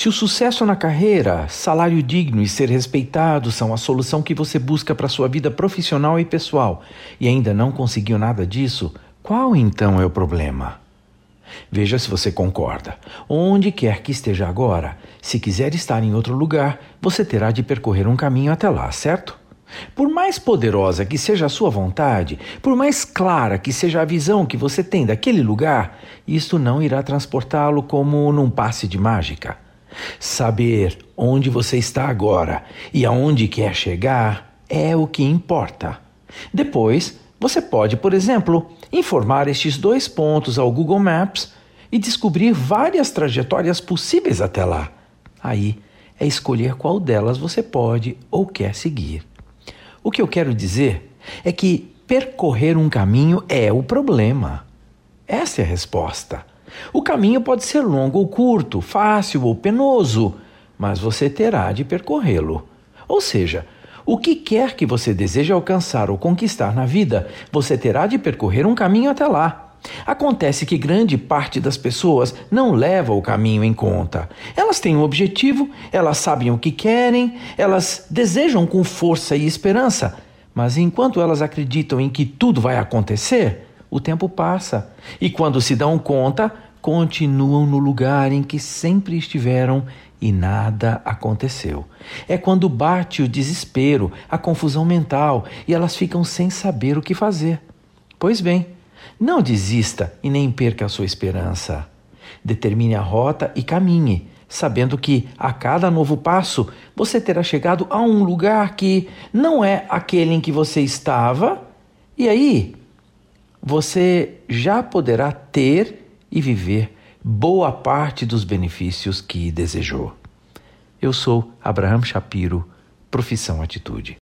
Se o sucesso na carreira, salário digno e ser respeitado são a solução que você busca para sua vida profissional e pessoal e ainda não conseguiu nada disso, qual então é o problema? Veja se você concorda. Onde quer que esteja agora, se quiser estar em outro lugar, você terá de percorrer um caminho até lá, certo? Por mais poderosa que seja a sua vontade, por mais clara que seja a visão que você tem daquele lugar, isto não irá transportá-lo como num passe de mágica. Saber onde você está agora e aonde quer chegar é o que importa. Depois, você pode, por exemplo, informar estes dois pontos ao Google Maps e descobrir várias trajetórias possíveis até lá. Aí é escolher qual delas você pode ou quer seguir. O que eu quero dizer é que percorrer um caminho é o problema. Essa é a resposta. O caminho pode ser longo ou curto, fácil ou penoso, mas você terá de percorrê-lo. Ou seja, o que quer que você deseje alcançar ou conquistar na vida, você terá de percorrer um caminho até lá. Acontece que grande parte das pessoas não leva o caminho em conta. Elas têm um objetivo, elas sabem o que querem, elas desejam com força e esperança, mas enquanto elas acreditam em que tudo vai acontecer, o tempo passa e quando se dão conta, continuam no lugar em que sempre estiveram e nada aconteceu. É quando bate o desespero, a confusão mental e elas ficam sem saber o que fazer. Pois bem, não desista e nem perca a sua esperança. Determine a rota e caminhe, sabendo que a cada novo passo você terá chegado a um lugar que não é aquele em que você estava, e aí você já poderá ter e viver boa parte dos benefícios que desejou. Eu sou Abraham Shapiro, profissão Atitude.